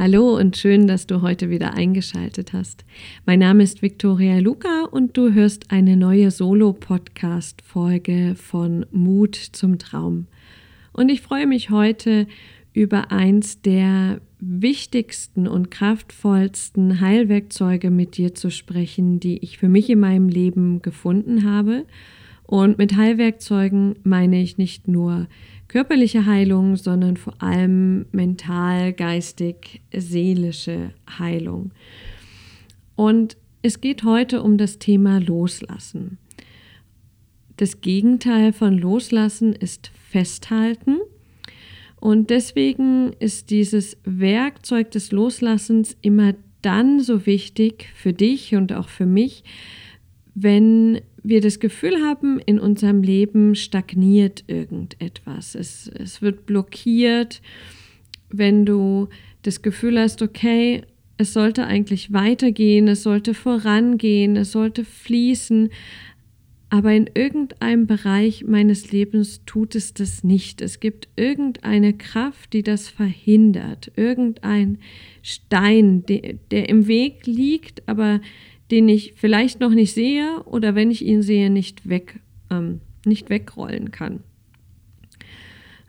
Hallo und schön, dass du heute wieder eingeschaltet hast. Mein Name ist Viktoria Luca und du hörst eine neue Solo-Podcast-Folge von Mut zum Traum. Und ich freue mich heute über eins der wichtigsten und kraftvollsten Heilwerkzeuge mit dir zu sprechen, die ich für mich in meinem Leben gefunden habe. Und mit Heilwerkzeugen meine ich nicht nur körperliche Heilung, sondern vor allem mental, geistig, seelische Heilung. Und es geht heute um das Thema Loslassen. Das Gegenteil von Loslassen ist Festhalten. Und deswegen ist dieses Werkzeug des Loslassens immer dann so wichtig für dich und auch für mich, wenn wir das Gefühl haben, in unserem Leben stagniert irgendetwas. Es, es wird blockiert, wenn du das Gefühl hast, okay, es sollte eigentlich weitergehen, es sollte vorangehen, es sollte fließen, aber in irgendeinem Bereich meines Lebens tut es das nicht. Es gibt irgendeine Kraft, die das verhindert, irgendein Stein, der, der im Weg liegt, aber den ich vielleicht noch nicht sehe oder wenn ich ihn sehe, nicht, weg, ähm, nicht wegrollen kann.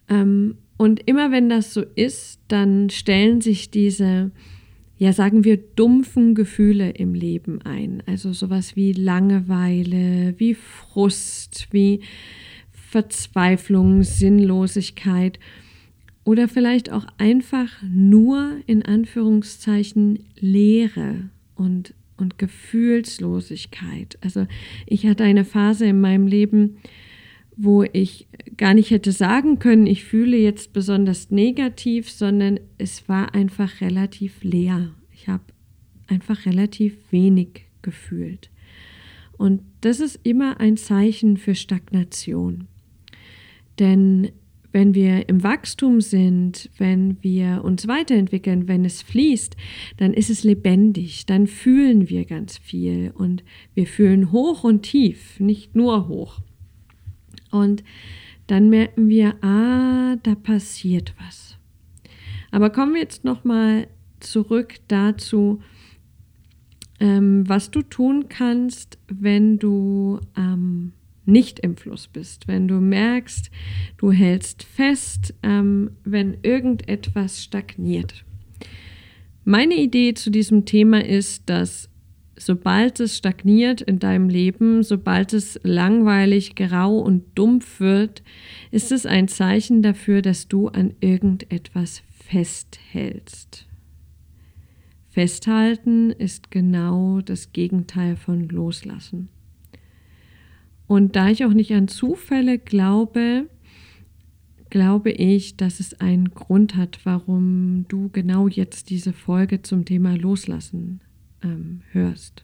Ähm, und immer wenn das so ist, dann stellen sich diese, ja sagen wir, dumpfen Gefühle im Leben ein. Also sowas wie Langeweile, wie Frust, wie Verzweiflung, Sinnlosigkeit oder vielleicht auch einfach nur in Anführungszeichen Leere und und Gefühlslosigkeit. Also ich hatte eine Phase in meinem Leben, wo ich gar nicht hätte sagen können, ich fühle jetzt besonders negativ, sondern es war einfach relativ leer. Ich habe einfach relativ wenig gefühlt. Und das ist immer ein Zeichen für Stagnation. Denn wenn wir im Wachstum sind, wenn wir uns weiterentwickeln, wenn es fließt, dann ist es lebendig, dann fühlen wir ganz viel und wir fühlen hoch und tief, nicht nur hoch. Und dann merken wir, ah, da passiert was. Aber kommen wir jetzt nochmal zurück dazu, ähm, was du tun kannst, wenn du ähm, nicht im Fluss bist, wenn du merkst, du hältst fest, ähm, wenn irgendetwas stagniert. Meine Idee zu diesem Thema ist, dass sobald es stagniert in deinem Leben, sobald es langweilig, grau und dumpf wird, ist es ein Zeichen dafür, dass du an irgendetwas festhältst. Festhalten ist genau das Gegenteil von Loslassen. Und da ich auch nicht an Zufälle glaube, glaube ich, dass es einen Grund hat, warum du genau jetzt diese Folge zum Thema Loslassen ähm, hörst.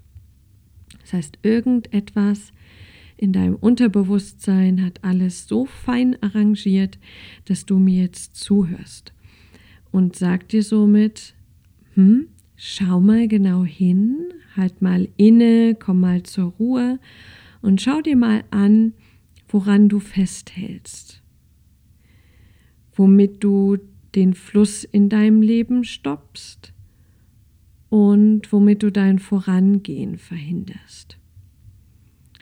Das heißt, irgendetwas in deinem Unterbewusstsein hat alles so fein arrangiert, dass du mir jetzt zuhörst und sagt dir somit, hm, schau mal genau hin, halt mal inne, komm mal zur Ruhe und schau dir mal an, woran du festhältst, womit du den Fluss in deinem Leben stoppst und womit du dein Vorangehen verhinderst.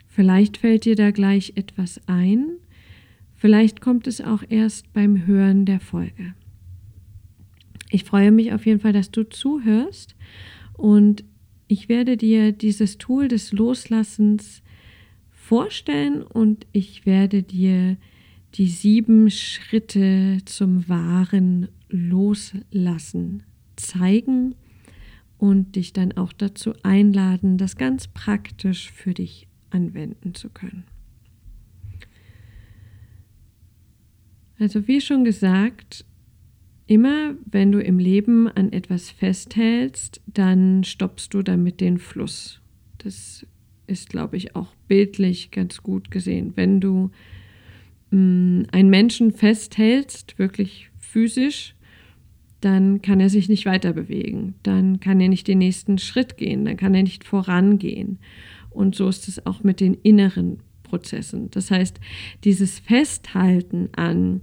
Vielleicht fällt dir da gleich etwas ein, vielleicht kommt es auch erst beim Hören der Folge. Ich freue mich auf jeden Fall, dass du zuhörst und ich werde dir dieses Tool des Loslassens vorstellen und ich werde dir die sieben Schritte zum wahren Loslassen zeigen und dich dann auch dazu einladen, das ganz praktisch für dich anwenden zu können. Also wie schon gesagt, immer wenn du im Leben an etwas festhältst, dann stoppst du damit den Fluss. Das ist, glaube ich, auch bildlich ganz gut gesehen. Wenn du mh, mm, einen Menschen festhältst, wirklich physisch, dann kann er sich nicht weiter bewegen, dann kann er nicht den nächsten Schritt gehen, dann kann er nicht vorangehen. Und so ist es auch mit den inneren Prozessen. Das heißt, dieses Festhalten an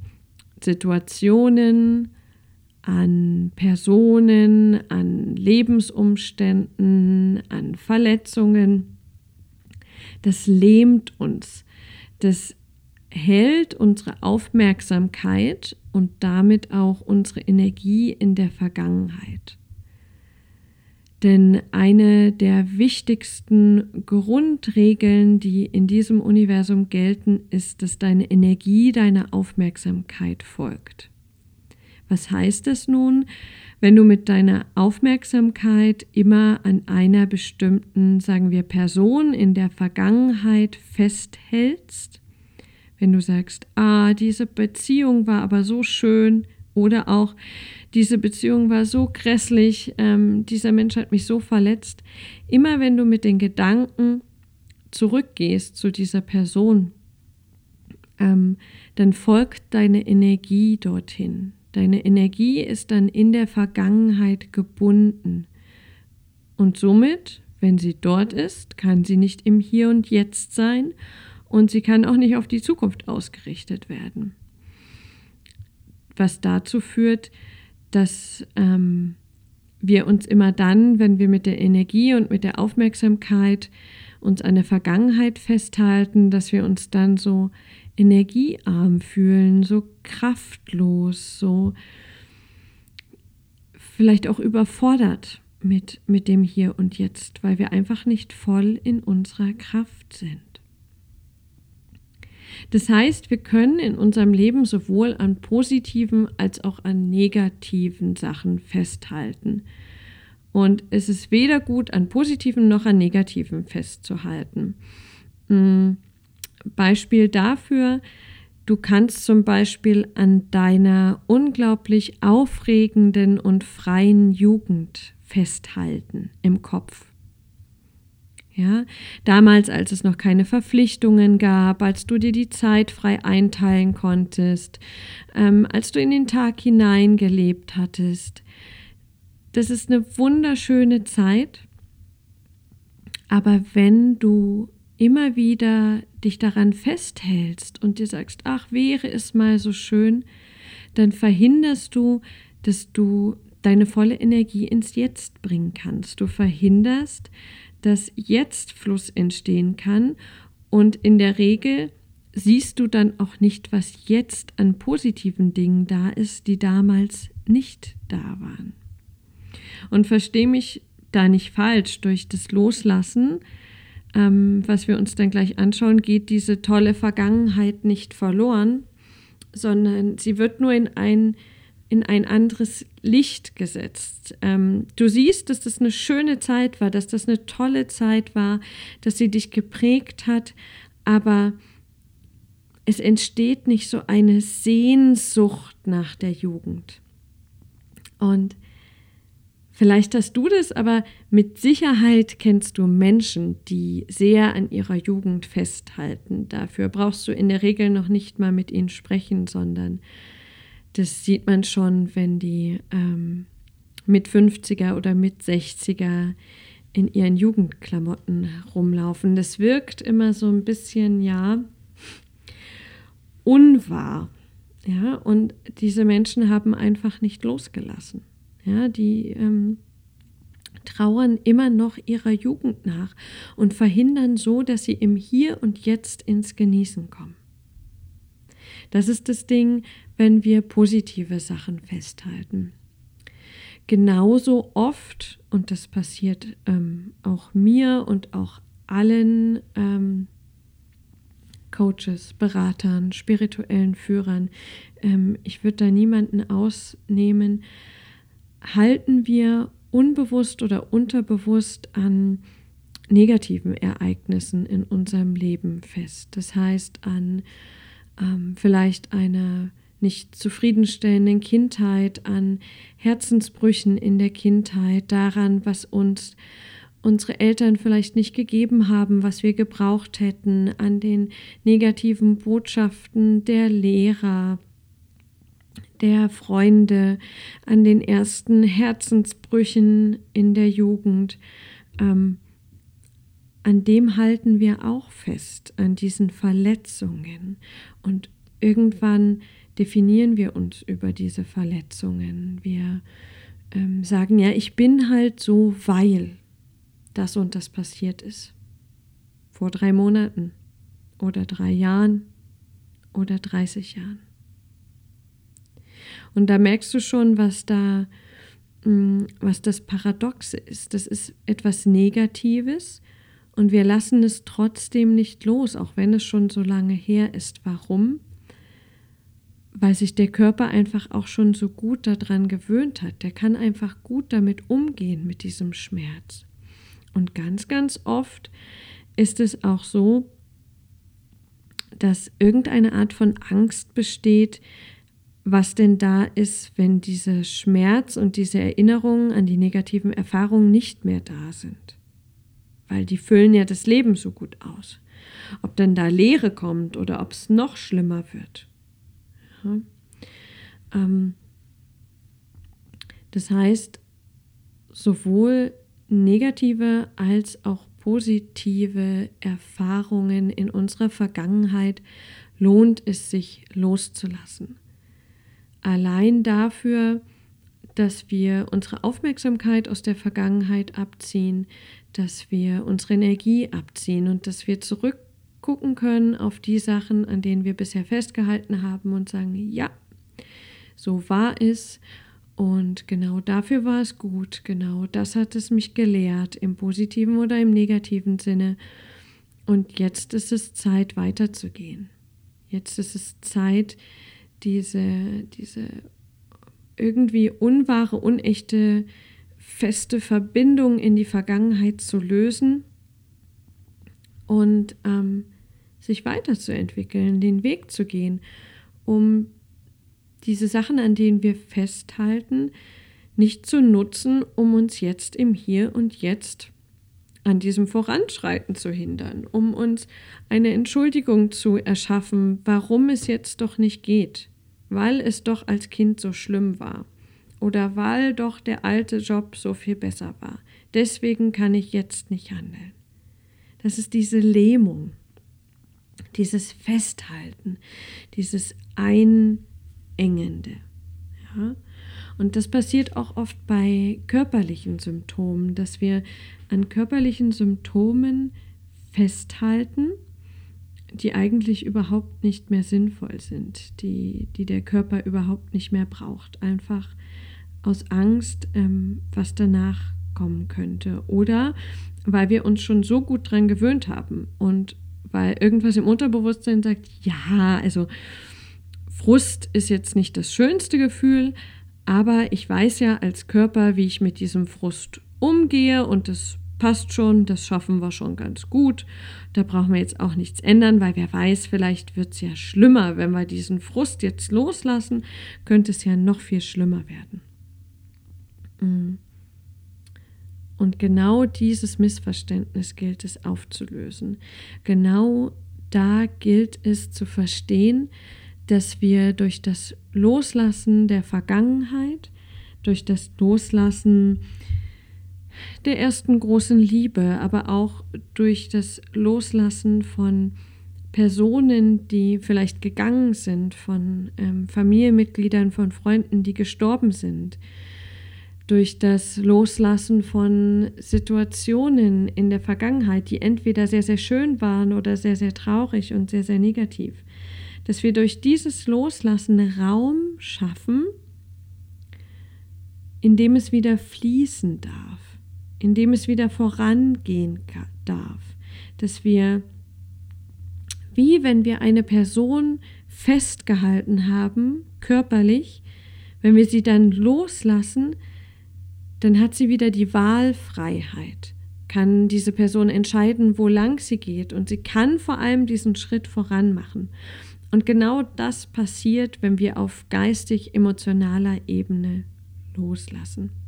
Situationen, an Personen, an Lebensumständen, an Verletzungen. Das lähmt uns. Das hält unsere Aufmerksamkeit und damit auch unsere Energie in der Vergangenheit. Denn eine der wichtigsten Grundregeln, die in diesem Universum gelten, ist, dass deine Energie deiner Aufmerksamkeit folgt. Was heißt das nun? Wenn du mit deiner Aufmerksamkeit immer an einer bestimmten, sagen wir, Person in der Vergangenheit festhältst, wenn du sagst, ah, diese Beziehung war aber so schön oder auch diese Beziehung war so grässlich, ähm, dieser Mensch hat mich so verletzt. Immer wenn du mit den Gedanken zurückgehst zu dieser Person, ähm, dann folgt deine Energie dorthin. Deine Energie ist dann in der Vergangenheit gebunden. Und somit, wenn sie dort ist, kann sie nicht im Hier und Jetzt sein und sie kann auch nicht auf die Zukunft ausgerichtet werden. Was dazu führt, dass ähm, wir uns immer dann, wenn wir mit der Energie und mit der Aufmerksamkeit uns an der Vergangenheit festhalten, dass wir uns dann so energiearm fühlen, so kraftlos, so vielleicht auch überfordert mit, mit dem Hier und Jetzt, weil wir einfach nicht voll in unserer Kraft sind. Das heißt, wir können in unserem Leben sowohl an positiven als auch an negativen Sachen festhalten. Und es ist weder gut an positiven noch an negativen festzuhalten. Hm, Beispiel dafür, du kannst zum Beispiel an deiner unglaublich aufregenden und freien Jugend festhalten im Kopf. Ja, damals, als es noch keine Verpflichtungen gab, als du dir die Zeit frei einteilen konntest, ähm, als du in den Tag hineingelebt hattest. Das ist eine wunderschöne Zeit. Aber wenn du immer wieder dich daran festhältst und dir sagst, ach, wäre es mal so schön, dann verhinderst du, dass du deine volle Energie ins Jetzt bringen kannst. Du verhinderst, dass jetzt Fluss entstehen kann und in der Regel siehst du dann auch nicht, was jetzt an positiven Dingen da ist, die damals nicht da waren. Und verstehe mich da nicht falsch, durch das Loslassen, ähm, was wir uns dann gleich anschauen, geht diese tolle Vergangenheit nicht verloren, sondern sie wird nur in ein in ein anderes Licht gesetzt. Ähm, du siehst, dass das eine schöne Zeit war, dass das eine tolle Zeit war, dass sie dich geprägt hat, aber es entsteht nicht so eine Sehnsucht nach der Jugend. Und vielleicht hast du das, aber mit Sicherheit kennst du Menschen, die sehr an ihrer Jugend festhalten. Dafür brauchst du in der Regel noch nicht mal mit ihnen sprechen, sondern das sieht man schon, wenn die ähm, mit 50er oder mit 60er in ihren Jugendklamotten rumlaufen. Das wirkt immer so ein bisschen, ja, unwahr. Ja, und diese Menschen haben einfach nicht losgelassen. Ja, die ähm, trauern immer noch ihrer Jugend nach und verhindern so, dass sie im Hier und Jetzt ins Genießen kommen. Das ist das Ding, wenn wir positive Sachen festhalten. Genauso oft, und das passiert ähm, auch mir und auch allen ähm, Coaches, Beratern, spirituellen Führern, ähm, ich würde da niemanden ausnehmen, halten wir unbewusst oder unterbewusst an negativen Ereignissen in unserem Leben fest. Das heißt an ähm, vielleicht einer nicht zufriedenstellenden Kindheit, an Herzensbrüchen in der Kindheit, daran, was uns unsere Eltern vielleicht nicht gegeben haben, was wir gebraucht hätten, an den negativen Botschaften der Lehrer, der Freunde, an den ersten Herzensbrüchen in der Jugend. Ähm, an dem halten wir auch fest, an diesen Verletzungen. Und irgendwann definieren wir uns über diese Verletzungen. Wir ähm, sagen, ja, ich bin halt so, weil das und das passiert ist. Vor drei Monaten oder drei Jahren oder 30 Jahren. Und da merkst du schon, was da, mm, was das Paradoxe ist. Das ist etwas Negatives und wir lassen es trotzdem nicht los, auch wenn es schon so lange her ist. Warum? Weil sich der Körper einfach auch schon so gut daran gewöhnt hat. Der kann einfach gut damit umgehen, mit diesem Schmerz. Und ganz, ganz oft ist es auch so, dass irgendeine Art von Angst besteht, was denn da ist, wenn dieser Schmerz und diese Erinnerungen an die negativen Erfahrungen nicht mehr da sind. Weil die füllen ja das Leben so gut aus. Ob dann da Leere kommt oder ob es noch schlimmer wird. Ja. Ähm, das heißt, sowohl negative als auch positive Erfahrungen in unserer Vergangenheit lohnt es sich loszulassen allein dafür, dass wir unsere Aufmerksamkeit aus der Vergangenheit abziehen, dass wir unsere Energie abziehen und dass wir zurückgucken können auf die Sachen, an denen wir bisher festgehalten haben und sagen, ja, so war es und genau dafür war es gut, genau das hat es mich gelehrt, im positiven oder im negativen Sinne. Und jetzt ist es Zeit weiterzugehen. Jetzt ist es Zeit, diese, diese irgendwie unwahre, unechte, feste Verbindung in die Vergangenheit zu lösen und ähm, sich weiterzuentwickeln, den Weg zu gehen, um diese Sachen, an denen wir festhalten, nicht zu nutzen, um uns jetzt im Hier und Jetzt an diesem Voranschreiten zu hindern, um uns eine Entschuldigung zu erschaffen, warum es jetzt doch nicht geht weil es doch als Kind so schlimm war oder weil doch der alte Job so viel besser war. Deswegen kann ich jetzt nicht handeln. Das ist diese Lähmung, dieses Festhalten, dieses Einengende. Ja? Und das passiert auch oft bei körperlichen Symptomen, dass wir an körperlichen Symptomen festhalten die eigentlich überhaupt nicht mehr sinnvoll sind, die, die der Körper überhaupt nicht mehr braucht, einfach aus Angst, ähm, was danach kommen könnte. Oder weil wir uns schon so gut dran gewöhnt haben und weil irgendwas im Unterbewusstsein sagt, ja, also Frust ist jetzt nicht das schönste Gefühl, aber ich weiß ja als Körper, wie ich mit diesem Frust umgehe und das passt schon, das schaffen wir schon ganz gut. Da brauchen wir jetzt auch nichts ändern, weil wer weiß, vielleicht wird es ja schlimmer. Wenn wir diesen Frust jetzt loslassen, könnte es ja noch viel schlimmer werden. Mm. Und genau dieses Missverständnis gilt es aufzulösen. Genau da gilt es zu verstehen, dass wir durch das Loslassen der Vergangenheit, durch das Loslassen der ersten großen Liebe, aber auch durch das Loslassen von Personen, die vielleicht gegangen sind, von ähm, Familienmitgliedern, von Freunden, die gestorben sind, durch das Loslassen von Situationen in der Vergangenheit, die entweder sehr, sehr schön waren oder sehr, sehr traurig und sehr, sehr negativ, dass wir durch dieses Loslassen Raum schaffen, in dem es wieder fließen darf in dem es wieder vorangehen darf, dass wir, wie wenn wir eine Person festgehalten haben, körperlich, wenn wir sie dann loslassen, dann hat sie wieder die Wahlfreiheit, kann diese Person entscheiden, wo lang sie geht und sie kann vor allem diesen Schritt voran machen. Und genau das passiert, wenn wir auf geistig-emotionaler Ebene loslassen.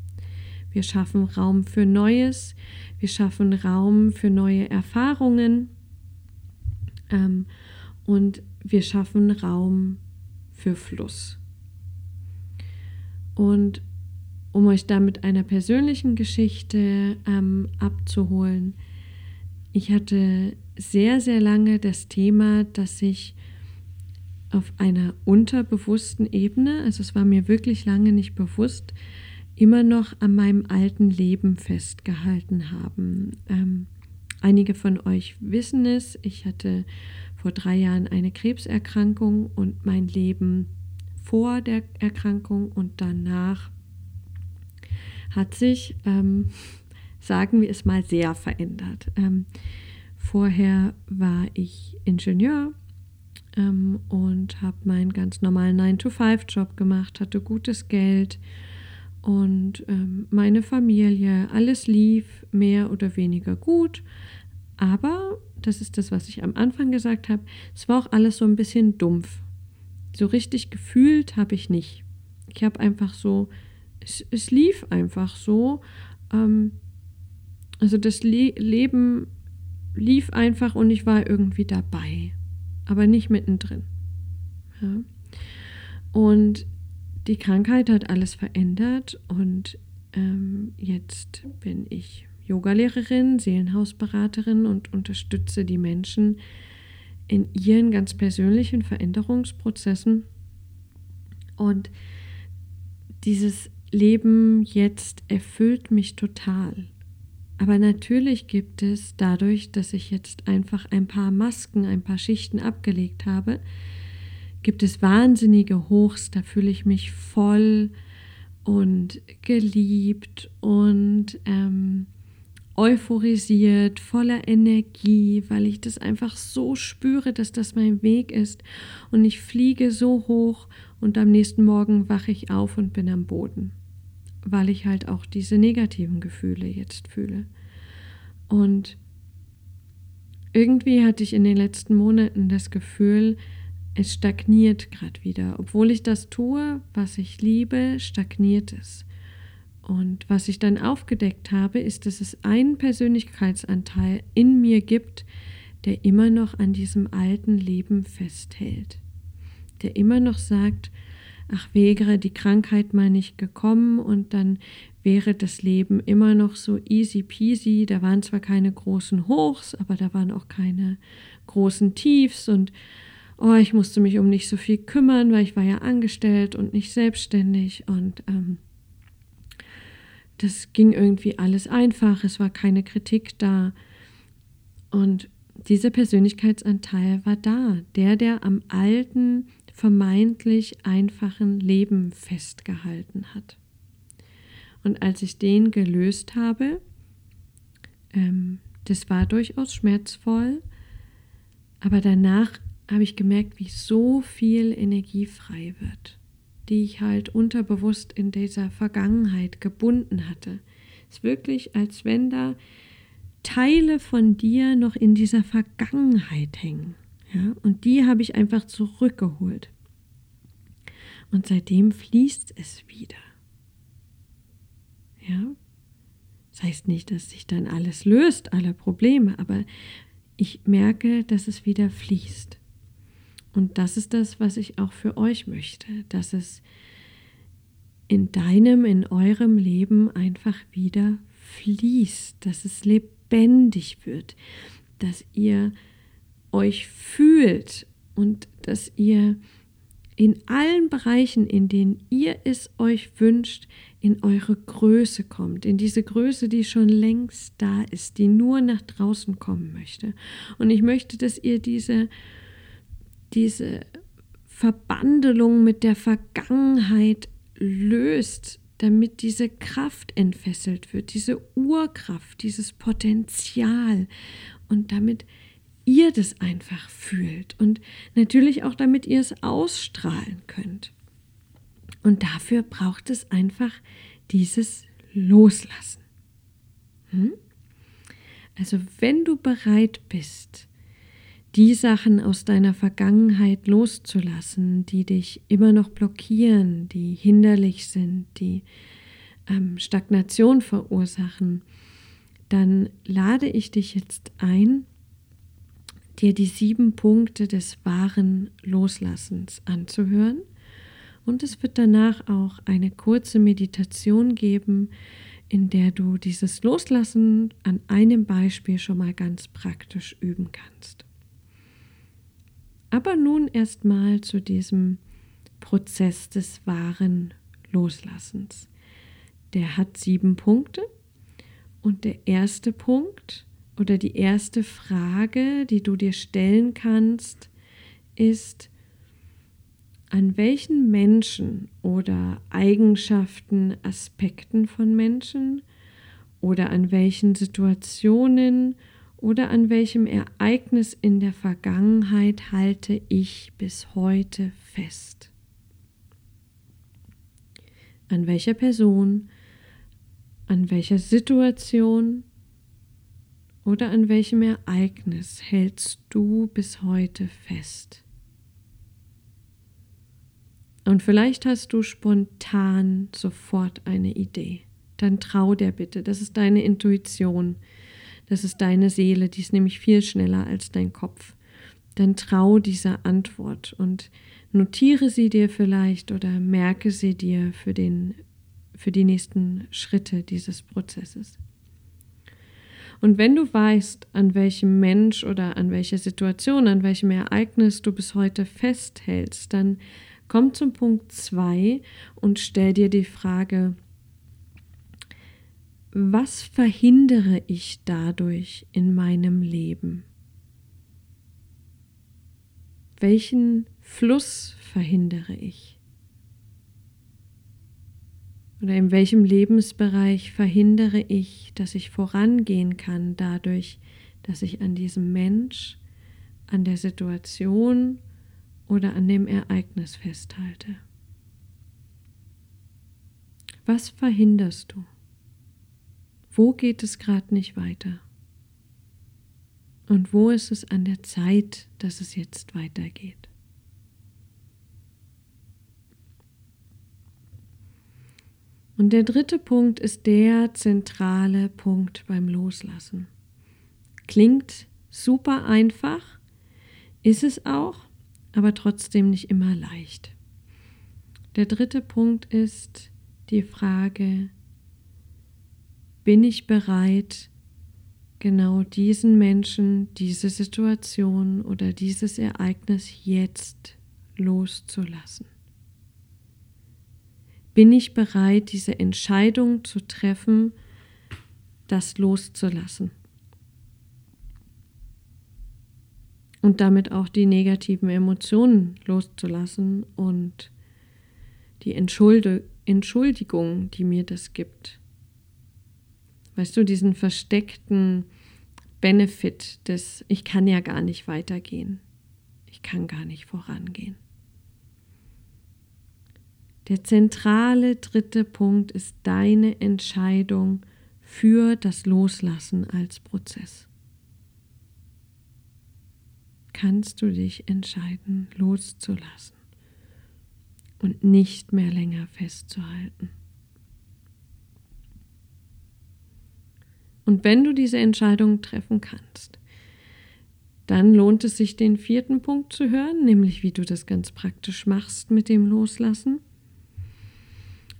Wir schaffen Raum für Neues, wir schaffen Raum für neue Erfahrungen ähm, und wir schaffen Raum für Fluss. Und um euch da mit einer persönlichen Geschichte ähm, abzuholen, ich hatte sehr, sehr lange das Thema, dass ich auf einer unterbewussten Ebene, also es war mir wirklich lange nicht bewusst, immer noch an meinem alten Leben festgehalten haben. Ähm, einige von euch wissen es, ich hatte vor drei Jahren eine Krebserkrankung und mein Leben vor der Erkrankung und danach hat sich, ähm, sagen wir es mal, sehr verändert. Ähm, vorher war ich Ingenieur ähm, und habe meinen ganz normalen 9-to-5-Job gemacht, hatte gutes Geld und ähm, meine Familie, alles lief mehr oder weniger gut, aber das ist das, was ich am Anfang gesagt habe, es war auch alles so ein bisschen dumpf. So richtig gefühlt habe ich nicht. Ich habe einfach so, es, es, lief einfach so. Ähm, also das Le Leben lief einfach und ich war irgendwie dabei, aber nicht mittendrin. Ja. Und die Krankheit hat alles verändert und ähm, jetzt bin ich Yogalehrerin, Seelenhausberaterin und unterstütze die Menschen in ihren ganz persönlichen Veränderungsprozessen. Und dieses Leben jetzt erfüllt mich total. Aber natürlich gibt es dadurch, dass ich jetzt einfach ein paar Masken, ein paar Schichten abgelegt habe, gibt es wahnsinnige Hochs, da fühle ich mich voll und geliebt und ähm, euphorisiert, voller Energie, weil ich das einfach so spüre, dass das mein Weg ist. Und ich fliege so hoch und am nächsten Morgen wache ich auf und bin am Boden, weil ich halt auch diese negativen Gefühle jetzt fühle. Und irgendwie hatte ich in den letzten Monaten das Gefühl, es stagniert gerade wieder. Obwohl ich das tue, was ich liebe, stagniert es. Und was ich dann aufgedeckt habe, ist, dass es einen Persönlichkeitsanteil in mir gibt, der immer noch an diesem alten Leben festhält. Der immer noch sagt, ach wäre die Krankheit mal nicht gekommen und dann wäre das Leben immer noch so easy peasy. Da waren zwar keine großen Hochs, aber da waren auch keine großen Tiefs und oh, ich musste mich um nicht so viel kümmern, weil ich war ja angestellt und nicht selbstständig und ähm, das ging irgendwie alles einfach, es war keine Kritik da. Und dieser Persönlichkeitsanteil war da, der, der am alten, vermeintlich einfachen Leben festgehalten hat. Und als ich den gelöst habe, ähm, das war durchaus schmerzvoll, aber danach habe ich gemerkt, wie so viel Energie frei wird die ich halt unterbewusst in dieser Vergangenheit gebunden hatte. Es ist wirklich, als wenn da Teile von dir noch in dieser Vergangenheit hängen. Ja? Und die habe ich einfach zurückgeholt. Und seitdem fließt es wieder. Ja? Das heißt nicht, dass sich dann alles löst, alle Probleme, aber ich merke, dass es wieder fließt. Und das ist das, was ich auch für euch möchte, dass es in deinem, in eurem Leben einfach wieder fließt, dass es lebendig wird, dass ihr euch fühlt und dass ihr in allen Bereichen, in denen ihr es euch wünscht, in eure Größe kommt, in diese Größe, die schon längst da ist, die nur nach draußen kommen möchte. Und ich möchte, dass ihr diese diese Verbandelung mit der Vergangenheit löst, damit diese Kraft entfesselt wird, diese Urkraft, dieses Potenzial und damit ihr das einfach fühlt und natürlich auch damit ihr es ausstrahlen könnt. Und dafür braucht es einfach dieses Loslassen. Hm? Also wenn du bereit bist, die Sachen aus deiner Vergangenheit loszulassen, die dich immer noch blockieren, die hinderlich sind, die ähm, Stagnation verursachen, dann lade ich dich jetzt ein, dir die sieben Punkte des wahren Loslassens anzuhören. Und es wird danach auch eine kurze Meditation geben, in der du dieses Loslassen an einem Beispiel schon mal ganz praktisch üben kannst. Aber nun erstmal zu diesem Prozess des wahren Loslassens. Der hat sieben Punkte und der erste Punkt oder die erste Frage, die du dir stellen kannst, ist, an welchen Menschen oder Eigenschaften, Aspekten von Menschen oder an welchen Situationen oder an welchem Ereignis in der Vergangenheit halte ich bis heute fest? An welcher Person, an welcher Situation oder an welchem Ereignis hältst du bis heute fest? Und vielleicht hast du spontan sofort eine Idee. Dann trau der bitte. Das ist deine Intuition. Das ist deine Seele, die ist nämlich viel schneller als dein Kopf. Dann trau dieser Antwort und notiere sie dir vielleicht oder merke sie dir für, den, für die nächsten Schritte dieses Prozesses. Und wenn du weißt, an welchem Mensch oder an welcher Situation, an welchem Ereignis du bis heute festhältst, dann komm zum Punkt 2 und stell dir die Frage, was verhindere ich dadurch in meinem Leben? Welchen Fluss verhindere ich? Oder in welchem Lebensbereich verhindere ich, dass ich vorangehen kann dadurch, dass ich an diesem Mensch, an der Situation oder an dem Ereignis festhalte? Was verhinderst du? Wo geht es gerade nicht weiter? Und wo ist es an der Zeit, dass es jetzt weitergeht? Und der dritte Punkt ist der zentrale Punkt beim Loslassen. Klingt super einfach, ist es auch, aber trotzdem nicht immer leicht. Der dritte Punkt ist die Frage, bin ich bereit, genau diesen Menschen, diese Situation oder dieses Ereignis jetzt loszulassen? Bin ich bereit, diese Entscheidung zu treffen, das loszulassen? Und damit auch die negativen Emotionen loszulassen und die Entschuldigung, die mir das gibt, Weißt du, diesen versteckten Benefit des, ich kann ja gar nicht weitergehen. Ich kann gar nicht vorangehen. Der zentrale dritte Punkt ist deine Entscheidung für das Loslassen als Prozess. Kannst du dich entscheiden, loszulassen und nicht mehr länger festzuhalten? Und wenn du diese Entscheidung treffen kannst, dann lohnt es sich, den vierten Punkt zu hören, nämlich wie du das ganz praktisch machst mit dem Loslassen.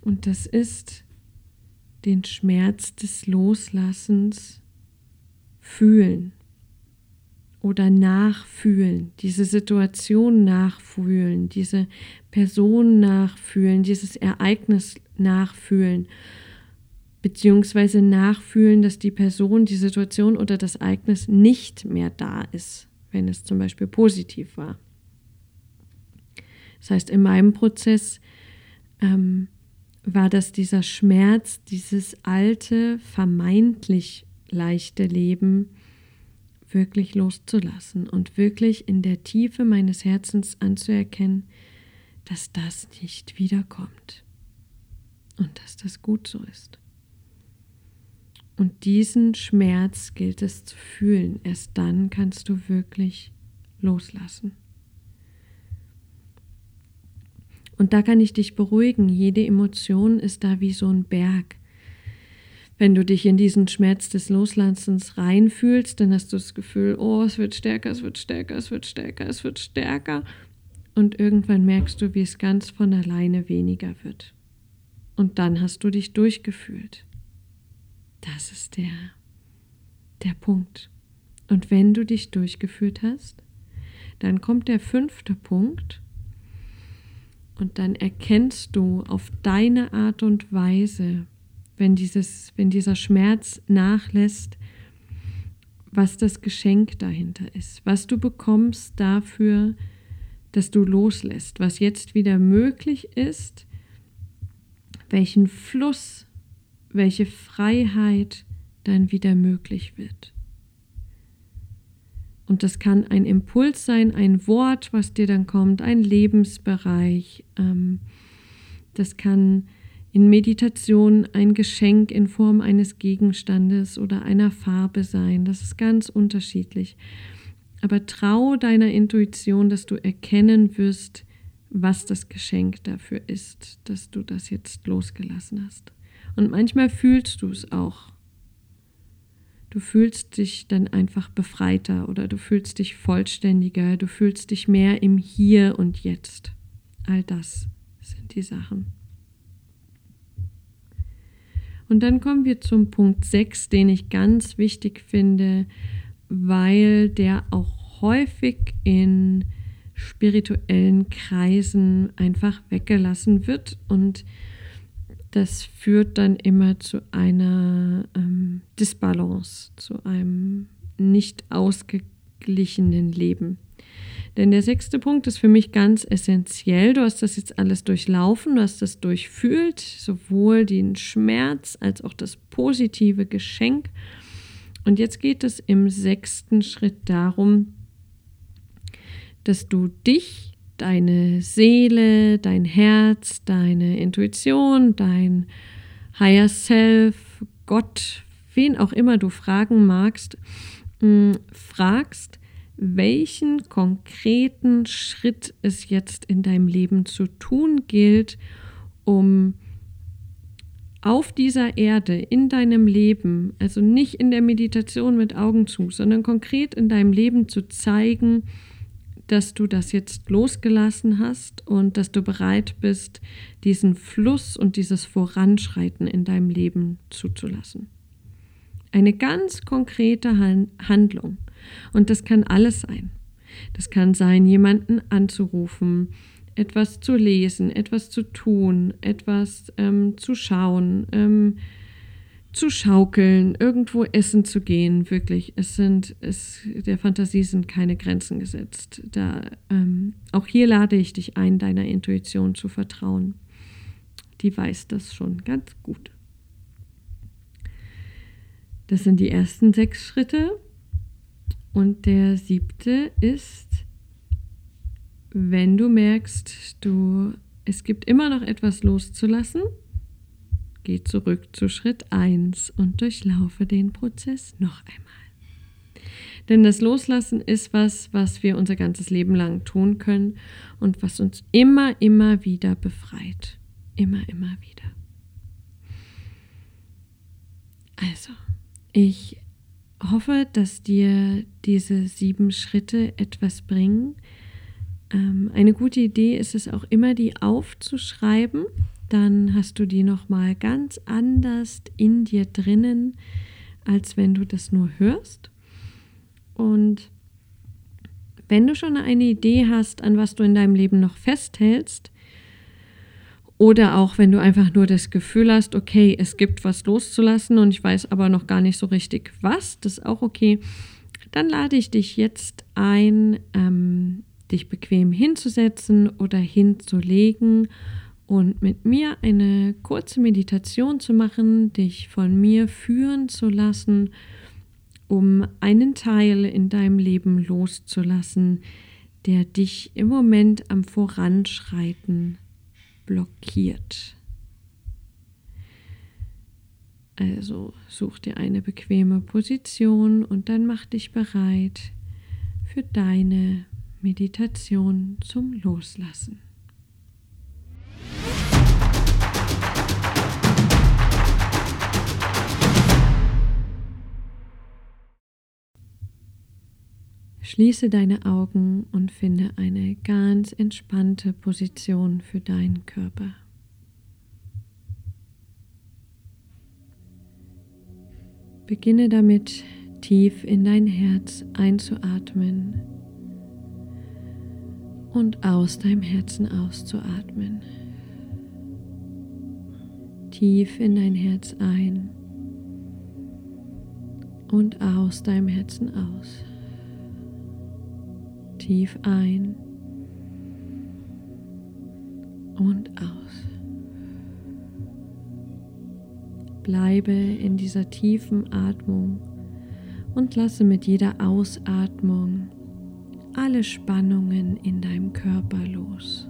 Und das ist den Schmerz des Loslassens fühlen oder nachfühlen, diese Situation nachfühlen, diese Person nachfühlen, dieses Ereignis nachfühlen beziehungsweise nachfühlen, dass die Person, die Situation oder das Ereignis nicht mehr da ist, wenn es zum Beispiel positiv war. Das heißt, in meinem Prozess ähm, war das dieser Schmerz, dieses alte, vermeintlich leichte Leben wirklich loszulassen und wirklich in der Tiefe meines Herzens anzuerkennen, dass das nicht wiederkommt und dass das gut so ist. Und diesen Schmerz gilt es zu fühlen. Erst dann kannst du wirklich loslassen. Und da kann ich dich beruhigen. Jede Emotion ist da wie so ein Berg. Wenn du dich in diesen Schmerz des Loslassens reinfühlst, dann hast du das Gefühl, oh, es wird stärker, es wird stärker, es wird stärker, es wird stärker. Und irgendwann merkst du, wie es ganz von alleine weniger wird. Und dann hast du dich durchgefühlt. Das ist der, der Punkt. Und wenn du dich durchgeführt hast, Dann kommt der fünfte Punkt. Und dann erkennst du auf deine Art und Weise, wenn, dieses, wenn dieser Schmerz nachlässt, was das Geschenk dahinter ist, was du bekommst dafür, dass du loslässt, was jetzt wieder möglich ist, welchen Fluss, welche Freiheit dann wieder möglich wird. Und das kann ein Impuls sein, ein Wort, was dir dann kommt, ein Lebensbereich. Ähm, das kann in Meditation ein Geschenk in Form eines Gegenstandes oder einer Farbe sein. Das ist ganz unterschiedlich. Aber trau deiner Intuition, dass du erkennen wirst, was das Geschenk dafür ist, dass du das jetzt losgelassen hast. Und manchmal fühlst du es auch. Du fühlst dich dann einfach befreiter oder du fühlst dich vollständiger, du fühlst dich mehr im Hier und Jetzt. All das sind die Sachen. Und dann kommen wir zum Punkt 6, den ich ganz wichtig finde, weil der auch häufig in spirituellen Kreisen einfach weggelassen wird und das führt dann immer zu einer ähm, Disbalance, zu einem nicht ausgeglichenen Leben. Denn der sechste Punkt ist für mich ganz essentiell. Du hast das jetzt alles durchlaufen, du hast das durchfühlt, sowohl den Schmerz als auch das positive Geschenk. Und jetzt geht es im sechsten Schritt darum, dass du dich deine Seele, dein Herz, deine Intuition, dein Higher Self, Gott, wen auch immer du fragen magst, mm, fragst, welchen konkreten Schritt es jetzt in deinem Leben zu tun gilt, um auf dieser Erde, in deinem Leben, also nicht in der Meditation mit Augen zu, sondern konkret in deinem Leben zu zeigen, dass du das jetzt losgelassen hast und dass du bereit bist, diesen Fluss und dieses Voranschreiten in deinem Leben zuzulassen. Eine ganz konkrete Handlung. Und das kann alles sein. Das kann sein, jemanden anzurufen, etwas zu lesen, etwas zu tun, etwas ähm, zu schauen, ähm, zu schaukeln, irgendwo essen zu gehen, wirklich. Es sind, es, der Fantasie sind keine Grenzen gesetzt. Da, ähm, auch hier lade ich dich ein, deiner Intuition zu vertrauen. Die weiß das schon ganz gut. Das sind die ersten sechs Schritte. Und der siebte ist, wenn du merkst, du, es gibt immer noch etwas loszulassen, Geh zurück zu Schritt 1 und durchlaufe den Prozess noch einmal. Denn das Loslassen ist was, was wir unser ganzes Leben lang tun können und was uns immer, immer wieder befreit. Immer, immer wieder. Also, ich hoffe, dass dir diese sieben Schritte etwas bringen. Ähm, eine gute Idee ist es auch immer, die aufzuschreiben dann hast du die noch mal ganz anders in dir drinnen, als wenn du das nur hörst. Und wenn du schon eine Idee hast, an was du in deinem Leben noch festhältst, oder auch wenn du einfach nur das Gefühl hast, okay, es gibt was loszulassen und ich weiß aber noch gar nicht so richtig was, das ist auch okay, dann lade ich dich jetzt ein, ähm, dich bequem hinzusetzen oder hinzulegen und mit mir eine kurze Meditation zu machen, dich von mir führen zu lassen, um einen Teil in deinem Leben loszulassen, der dich im Moment am Voranschreiten blockiert. Also such dir eine bequeme Position und dann mach dich bereit für deine Meditation zum Loslassen. Schließe deine Augen und finde eine ganz entspannte Position für deinen Körper. Beginne damit tief in dein Herz einzuatmen und aus deinem Herzen auszuatmen. Tief in dein Herz ein und aus deinem Herzen aus. Tief ein und aus. Bleibe in dieser tiefen Atmung und lasse mit jeder Ausatmung alle Spannungen in deinem Körper los.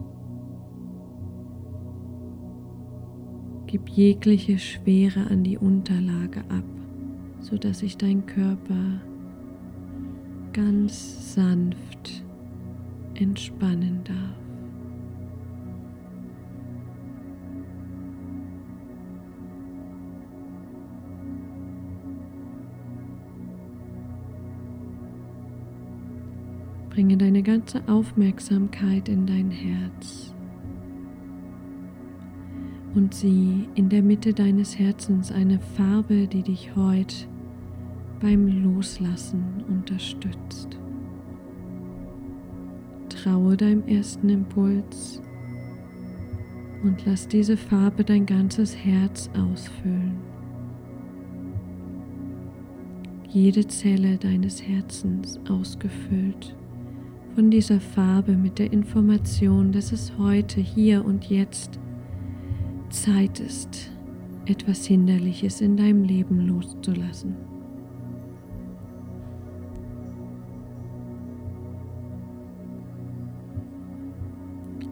Gib jegliche Schwere an die Unterlage ab, sodass sich dein Körper ganz sanft entspannen darf. Bringe deine ganze Aufmerksamkeit in dein Herz und sieh in der Mitte deines Herzens eine Farbe, die dich heute beim Loslassen unterstützt. Traue deinem ersten Impuls und lass diese Farbe dein ganzes Herz ausfüllen. Jede Zelle deines Herzens ausgefüllt von dieser Farbe mit der Information, dass es heute, hier und jetzt Zeit ist, etwas Hinderliches in deinem Leben loszulassen.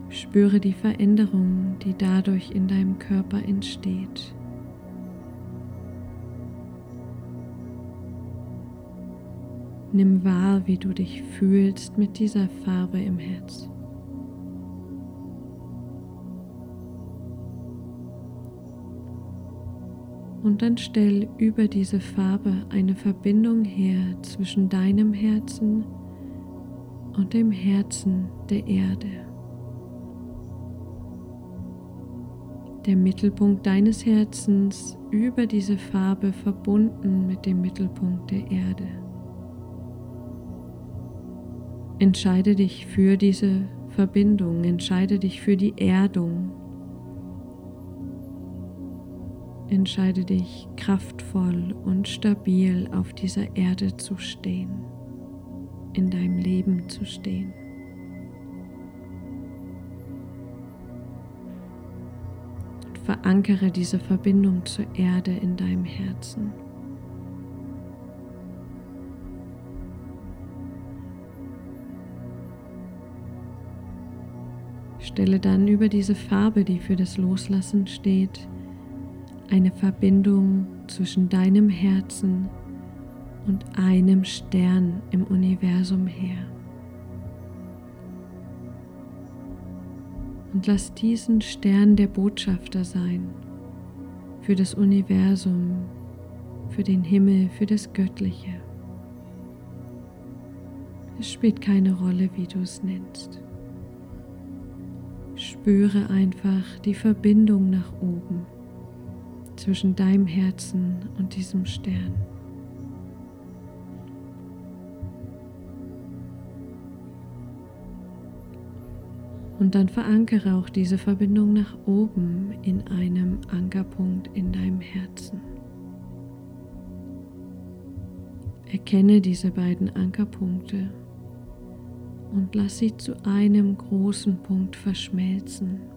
Spüre die Veränderung, die dadurch in deinem Körper entsteht. Nimm wahr, wie du dich fühlst mit dieser Farbe im Herz. Und dann stell über diese Farbe eine Verbindung her zwischen deinem Herzen und dem Herzen der Erde. Der Mittelpunkt deines Herzens über diese Farbe verbunden mit dem Mittelpunkt der Erde. Entscheide dich für diese Verbindung, entscheide dich für die Erdung. Entscheide dich kraftvoll und stabil auf dieser Erde zu stehen, in deinem Leben zu stehen. Und verankere diese Verbindung zur Erde in deinem Herzen. Stelle dann über diese Farbe, die für das Loslassen steht, eine Verbindung zwischen deinem Herzen und einem Stern im Universum her. Und lass diesen Stern der Botschafter sein für das Universum, für den Himmel, für das Göttliche. Es spielt keine Rolle, wie du es nennst. Spüre einfach die Verbindung nach oben zwischen deinem Herzen und diesem Stern. Und dann verankere auch diese Verbindung nach oben in einem Ankerpunkt in deinem Herzen. Erkenne diese beiden Ankerpunkte und lass sie zu einem großen Punkt verschmelzen.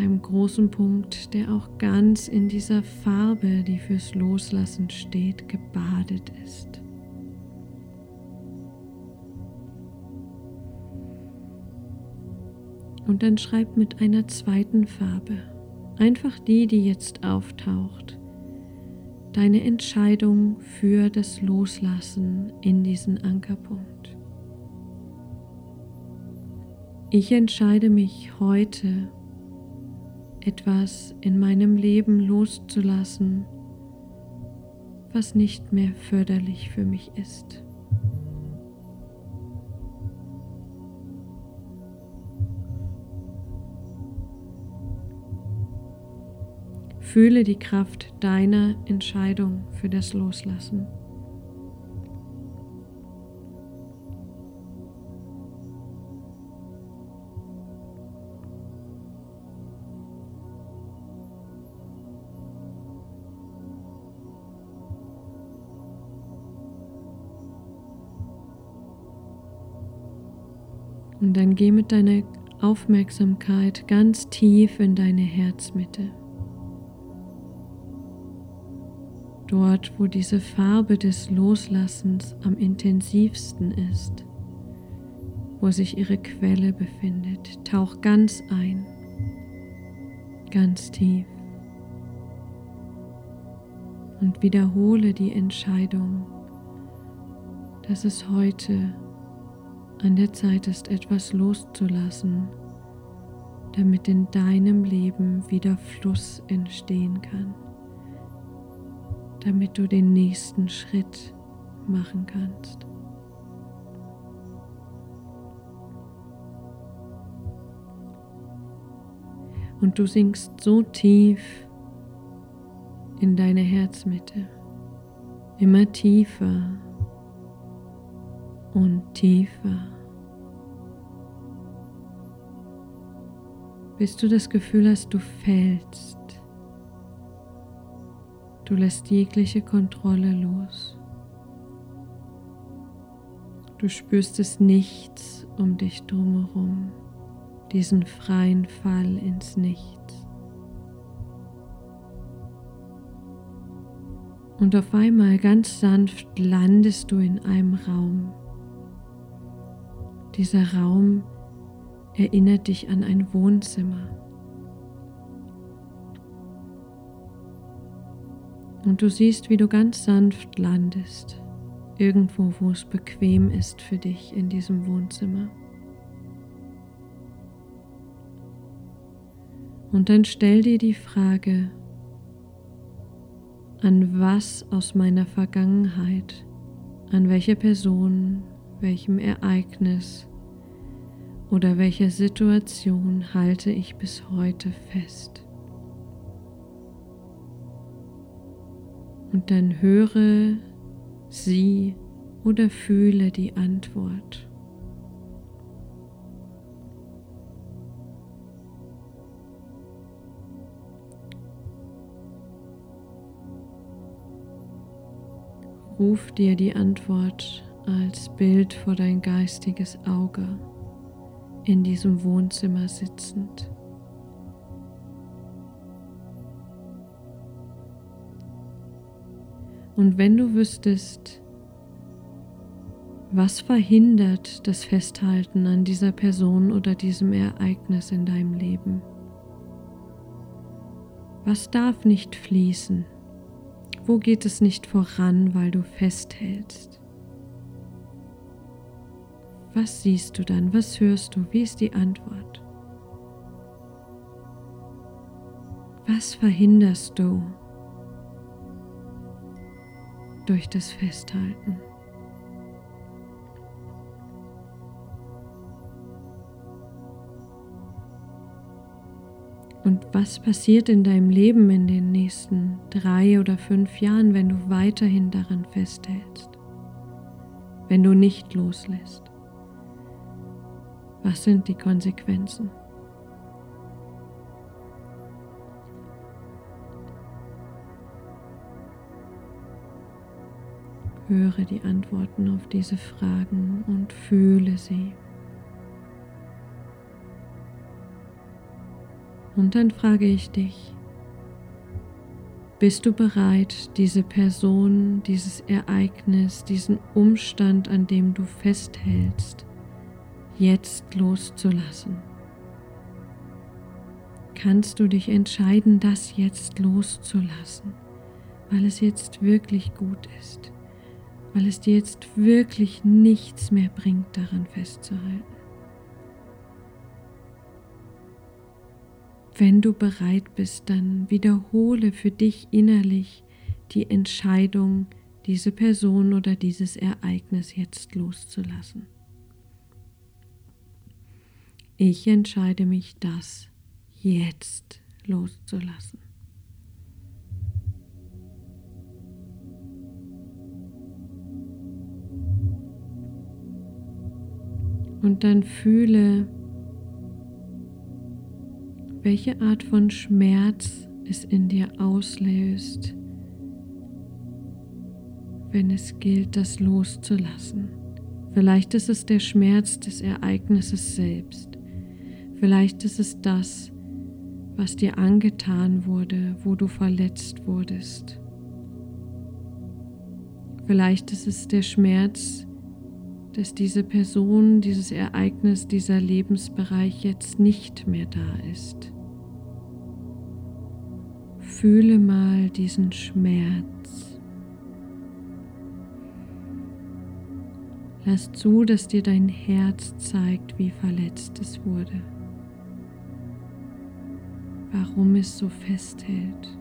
Einem großen Punkt, der auch ganz in dieser Farbe, die fürs Loslassen steht, gebadet ist. Und dann schreib mit einer zweiten Farbe, einfach die, die jetzt auftaucht, deine Entscheidung für das Loslassen in diesen Ankerpunkt. Ich entscheide mich heute, etwas in meinem Leben loszulassen, was nicht mehr förderlich für mich ist. Fühle die Kraft deiner Entscheidung für das Loslassen. Und dann geh mit deiner Aufmerksamkeit ganz tief in deine Herzmitte. Dort, wo diese Farbe des Loslassens am intensivsten ist, wo sich ihre Quelle befindet, tauch ganz ein, ganz tief und wiederhole die Entscheidung, dass es heute an der Zeit ist, etwas loszulassen, damit in deinem Leben wieder Fluss entstehen kann, damit du den nächsten Schritt machen kannst. Und du sinkst so tief in deine Herzmitte, immer tiefer und tiefer, bis du das Gefühl hast, du fällst. Du lässt jegliche Kontrolle los. Du spürst es nichts um dich drumherum, diesen freien Fall ins Nichts. Und auf einmal ganz sanft landest du in einem Raum. Dieser Raum erinnert dich an ein Wohnzimmer. Und du siehst, wie du ganz sanft landest, irgendwo, wo es bequem ist für dich in diesem Wohnzimmer. Und dann stell dir die Frage, an was aus meiner Vergangenheit, an welche Person, welchem Ereignis oder welcher Situation halte ich bis heute fest. Und dann höre sie oder fühle die Antwort. Ruf dir die Antwort als Bild vor dein geistiges Auge in diesem Wohnzimmer sitzend. Und wenn du wüsstest, was verhindert das Festhalten an dieser Person oder diesem Ereignis in deinem Leben? Was darf nicht fließen? Wo geht es nicht voran, weil du festhältst? Was siehst du dann? Was hörst du? Wie ist die Antwort? Was verhinderst du durch das Festhalten? Und was passiert in deinem Leben in den nächsten drei oder fünf Jahren, wenn du weiterhin daran festhältst? Wenn du nicht loslässt? Was sind die Konsequenzen? Höre die Antworten auf diese Fragen und fühle sie. Und dann frage ich dich, bist du bereit, diese Person, dieses Ereignis, diesen Umstand, an dem du festhältst, jetzt loszulassen? Kannst du dich entscheiden, das jetzt loszulassen, weil es jetzt wirklich gut ist, weil es dir jetzt wirklich nichts mehr bringt, daran festzuhalten? Wenn du bereit bist, dann wiederhole für dich innerlich die Entscheidung, diese Person oder dieses Ereignis jetzt loszulassen. Ich entscheide mich, das jetzt loszulassen. Und dann fühle, welche Art von Schmerz es in dir auslöst, wenn es gilt, das loszulassen Vielleicht ist es der Schmerz des Ereignisses selbst. Vielleicht ist es das, was dir angetan wurde, wo du verletzt wurdest. Vielleicht ist es der Schmerz, dass diese Person, dieses Ereignis, dieser Lebensbereich jetzt nicht mehr da ist. Fühle mal diesen Schmerz. Lass zu, dass dir dein Herz zeigt, wie verletzt es wurde. Warum es so festhält.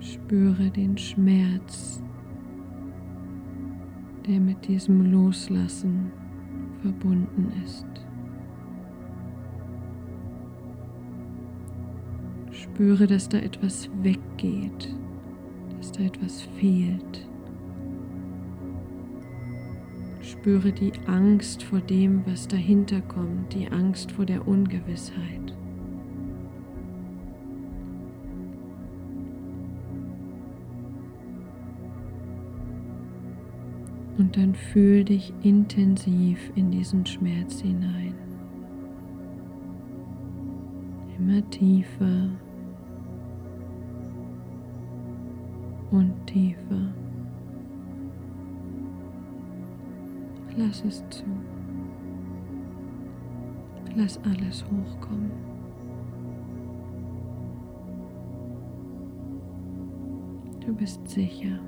Spüre den Schmerz, der mit diesem Loslassen verbunden ist. Spüre, dass da etwas weggeht, dass da etwas fehlt. Spüre die Angst vor dem, was dahinter kommt, die Angst vor der Ungewissheit. Und dann fühl dich intensiv in diesen Schmerz hinein. Immer tiefer und tiefer. Lass es zu. Lass alles hochkommen. Du bist sicher.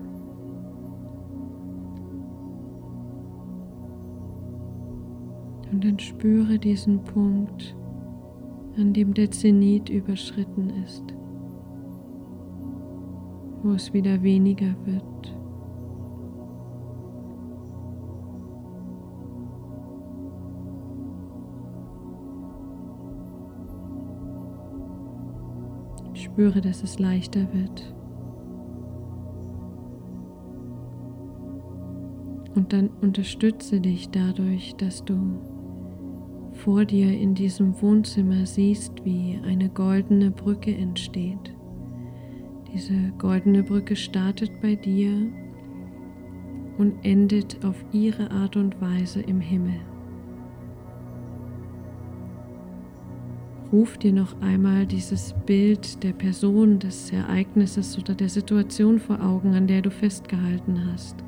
Und dann spüre diesen Punkt, an dem der Zenit überschritten ist wo es wieder weniger wird. Spüre, dass es leichter wird. Und dann unterstütze dich dadurch, dass du vor dir in diesem Wohnzimmer siehst, wie eine goldene Brücke entsteht. Diese goldene Brücke startet bei dir und endet auf ihre Art und Weise im Himmel. Ruf dir noch einmal dieses Bild der Person, des Ereignisses oder der Situation vor Augen, an der du festgehalten hast.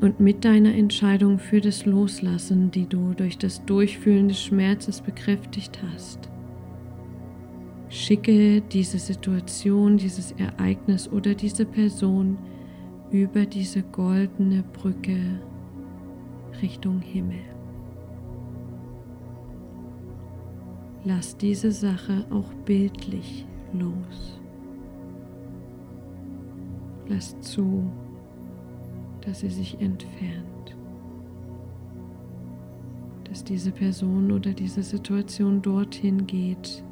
Und mit deiner Entscheidung für das Loslassen, die du durch das Durchfühlen des Schmerzes bekräftigt hast, Schicke diese Situation, dieses Ereignis oder diese Person über diese goldene Brücke Richtung Himmel. Lass diese Sache auch bildlich los. Lass zu, dass sie sich entfernt. Dass diese Person oder diese Situation dorthin geht,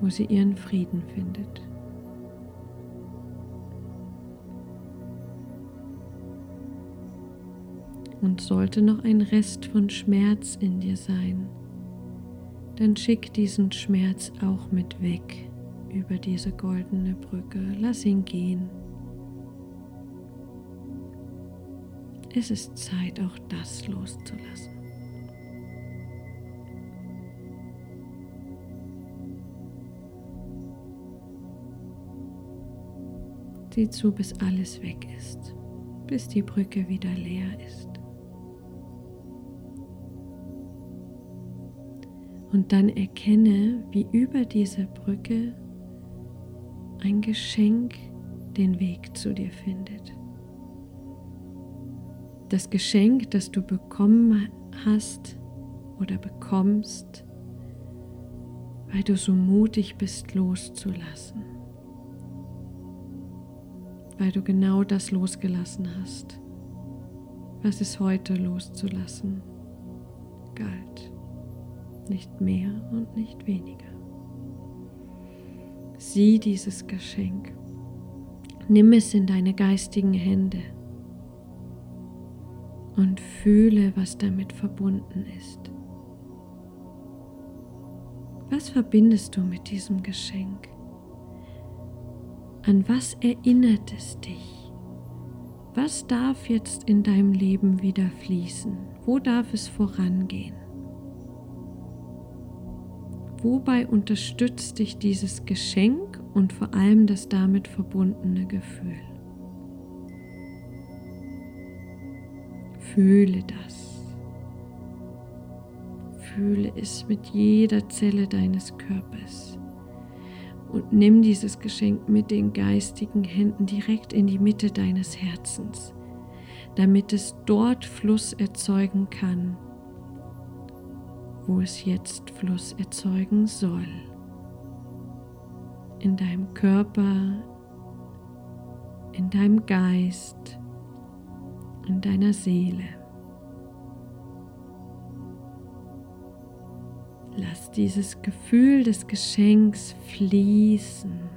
wo sie ihren Frieden findet. Und sollte noch ein Rest von Schmerz in dir sein, dann schick diesen Schmerz auch mit weg über diese goldene Brücke. Lass ihn gehen. Es ist Zeit, auch das loszulassen. Sieh zu, bis alles weg ist, bis die Brücke wieder leer ist. Und dann erkenne, wie über diese Brücke ein Geschenk den Weg zu dir findet. Das Geschenk, das du bekommen hast oder bekommst, weil du so mutig bist loszulassen weil du genau das losgelassen hast, was es heute loszulassen galt. Nicht mehr und nicht weniger. Sieh dieses Geschenk. Nimm es in deine geistigen Hände und fühle, was damit verbunden ist. Was verbindest du mit diesem Geschenk? An was erinnert es dich? Was darf jetzt in deinem Leben wieder fließen? Wo darf es vorangehen? Wobei unterstützt dich dieses Geschenk und vor allem das damit verbundene Gefühl? Fühle das. Fühle es mit jeder Zelle deines Körpers. Und nimm dieses Geschenk mit den geistigen Händen direkt in die Mitte deines Herzens, damit es dort Fluss erzeugen kann, wo es jetzt Fluss erzeugen soll. In deinem Körper, in deinem Geist, in deiner Seele. Lass dieses Gefühl des Geschenks fließen.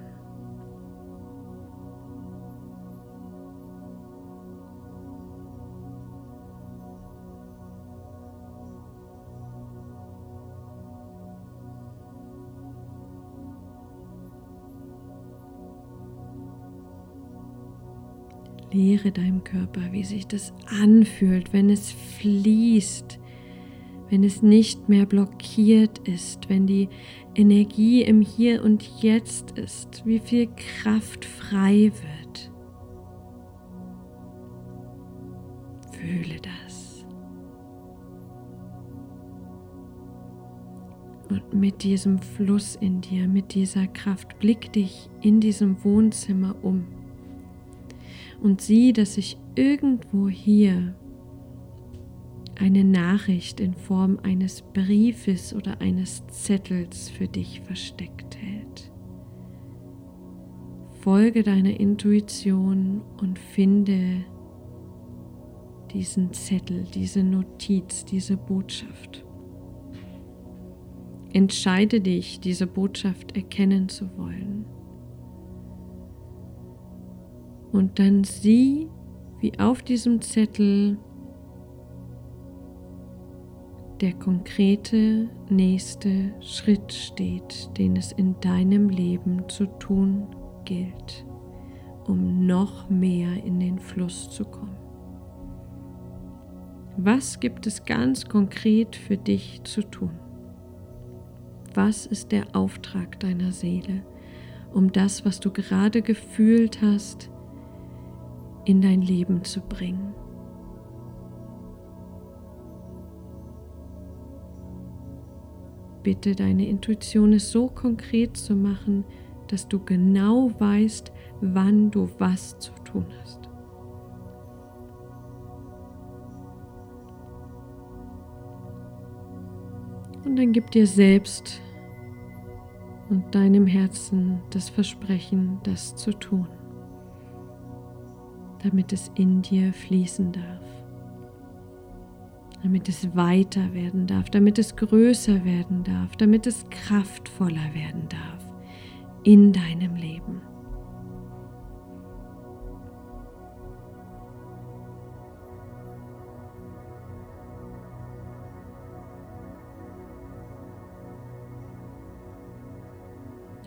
Lehre deinem Körper, wie sich das anfühlt, wenn es fließt, wenn es nicht mehr blockiert ist, wenn die Energie im Hier und Jetzt ist, wie viel Kraft frei wird. Fühle das. Und mit diesem Fluss in dir, mit dieser Kraft, blick dich in diesem Wohnzimmer um und sieh, dass sich irgendwo hier eine Nachricht in Form eines Briefes oder eines Zettels für dich versteckt hält. Folge deiner Intuition und finde diesen Zettel, diese Notiz, diese Botschaft. Entscheide dich, diese Botschaft erkennen zu wollen. Und dann sieh, wie auf diesem Zettel der konkrete nächste Schritt steht, den es in deinem Leben zu tun gilt, um noch mehr in den Fluss zu kommen. Was gibt es ganz konkret für dich zu tun? Was ist der Auftrag deiner Seele, um das, was du gerade gefühlt hast, in dein Leben zu bringen? Bitte deine Intuition ist so konkret zu machen, dass du genau weißt, wann du was zu tun hast. Und dann gib dir selbst und deinem Herzen das Versprechen, das zu tun, damit es in dir fließen darf damit es weiter werden darf, damit es größer werden darf, damit es kraftvoller werden darf in deinem Leben.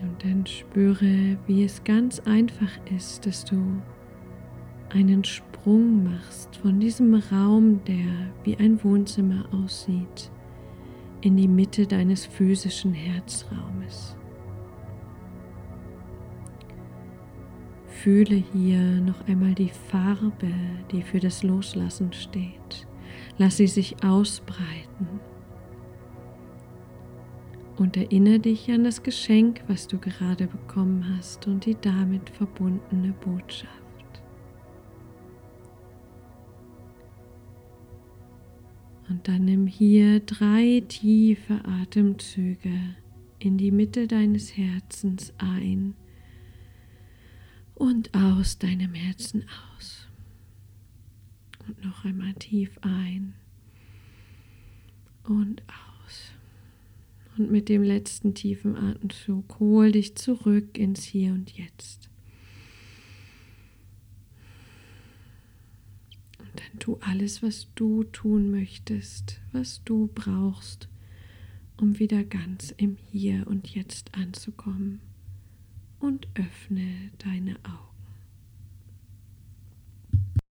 Und dann spüre, wie es ganz einfach ist, dass du einen Sprung machst von diesem Raum, der wie ein Wohnzimmer aussieht, in die Mitte deines physischen Herzraumes. Fühle hier noch einmal die Farbe, die für das Loslassen steht. Lass sie sich ausbreiten. Und erinnere dich an das Geschenk, was du gerade bekommen hast und die damit verbundene Botschaft. Und dann nimm hier drei tiefe Atemzüge in die Mitte deines Herzens ein und aus deinem Herzen aus. Und noch einmal tief ein und aus. Und mit dem letzten tiefen Atemzug hol dich zurück ins Hier und Jetzt. dann tu alles, was du tun möchtest, was du brauchst, um wieder ganz im Hier und Jetzt anzukommen. Und öffne deine Augen.